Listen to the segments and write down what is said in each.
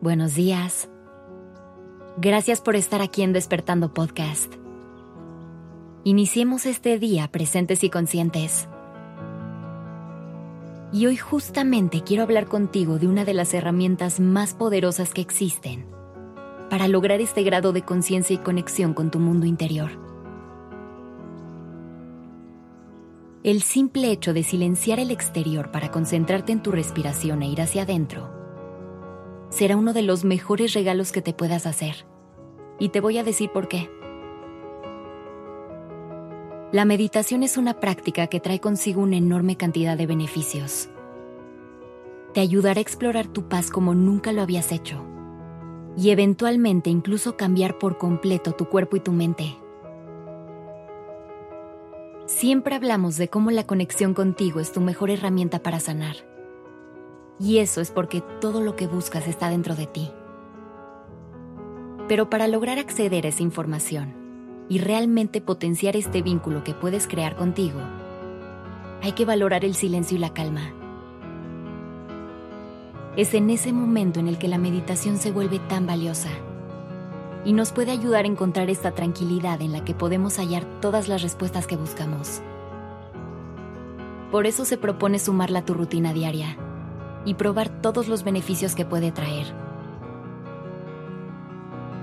Buenos días. Gracias por estar aquí en Despertando Podcast. Iniciemos este día presentes y conscientes. Y hoy justamente quiero hablar contigo de una de las herramientas más poderosas que existen para lograr este grado de conciencia y conexión con tu mundo interior. El simple hecho de silenciar el exterior para concentrarte en tu respiración e ir hacia adentro será uno de los mejores regalos que te puedas hacer. Y te voy a decir por qué. La meditación es una práctica que trae consigo una enorme cantidad de beneficios. Te ayudará a explorar tu paz como nunca lo habías hecho. Y eventualmente incluso cambiar por completo tu cuerpo y tu mente. Siempre hablamos de cómo la conexión contigo es tu mejor herramienta para sanar y eso es porque todo lo que buscas está dentro de ti. Pero para lograr acceder a esa información y realmente potenciar este vínculo que puedes crear contigo, hay que valorar el silencio y la calma. Es en ese momento en el que la meditación se vuelve tan valiosa y nos puede ayudar a encontrar esta tranquilidad en la que podemos hallar todas las respuestas que buscamos. Por eso se propone sumarla a tu rutina diaria y probar todos los beneficios que puede traer.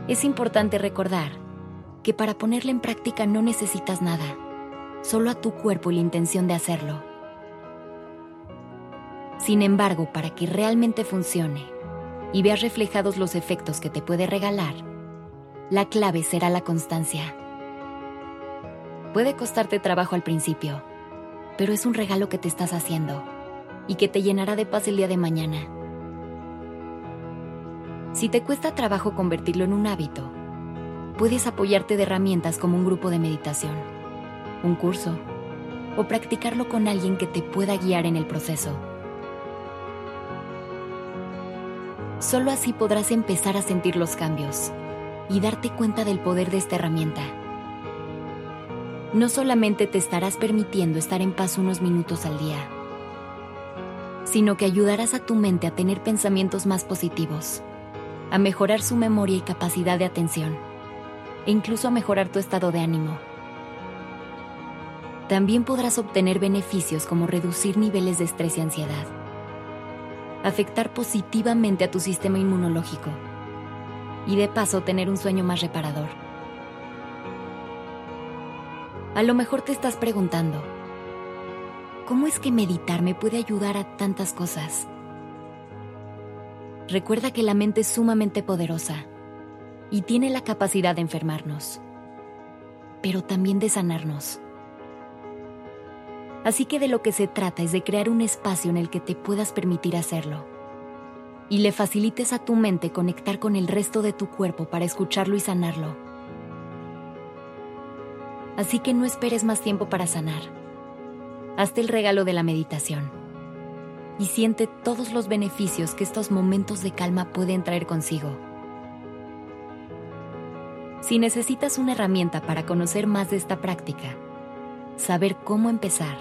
Es importante recordar que para ponerla en práctica no necesitas nada, solo a tu cuerpo y la intención de hacerlo. Sin embargo, para que realmente funcione y veas reflejados los efectos que te puede regalar, la clave será la constancia. Puede costarte trabajo al principio, pero es un regalo que te estás haciendo y que te llenará de paz el día de mañana. Si te cuesta trabajo convertirlo en un hábito, puedes apoyarte de herramientas como un grupo de meditación, un curso o practicarlo con alguien que te pueda guiar en el proceso. Solo así podrás empezar a sentir los cambios y darte cuenta del poder de esta herramienta. No solamente te estarás permitiendo estar en paz unos minutos al día, sino que ayudarás a tu mente a tener pensamientos más positivos, a mejorar su memoria y capacidad de atención, e incluso a mejorar tu estado de ánimo. También podrás obtener beneficios como reducir niveles de estrés y ansiedad, afectar positivamente a tu sistema inmunológico y de paso tener un sueño más reparador. A lo mejor te estás preguntando, ¿Cómo es que meditar me puede ayudar a tantas cosas? Recuerda que la mente es sumamente poderosa y tiene la capacidad de enfermarnos, pero también de sanarnos. Así que de lo que se trata es de crear un espacio en el que te puedas permitir hacerlo y le facilites a tu mente conectar con el resto de tu cuerpo para escucharlo y sanarlo. Así que no esperes más tiempo para sanar hazte el regalo de la meditación y siente todos los beneficios que estos momentos de calma pueden traer consigo. Si necesitas una herramienta para conocer más de esta práctica, saber cómo empezar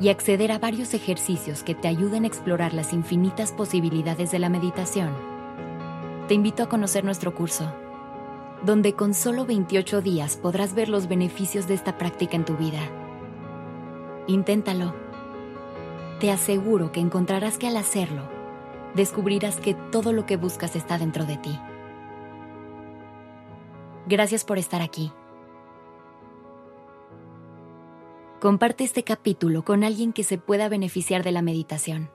y acceder a varios ejercicios que te ayuden a explorar las infinitas posibilidades de la meditación, te invito a conocer nuestro curso, donde con solo 28 días podrás ver los beneficios de esta práctica en tu vida Inténtalo. Te aseguro que encontrarás que al hacerlo, descubrirás que todo lo que buscas está dentro de ti. Gracias por estar aquí. Comparte este capítulo con alguien que se pueda beneficiar de la meditación.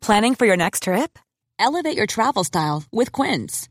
Planning for your next trip? Elevate your travel style with Quince.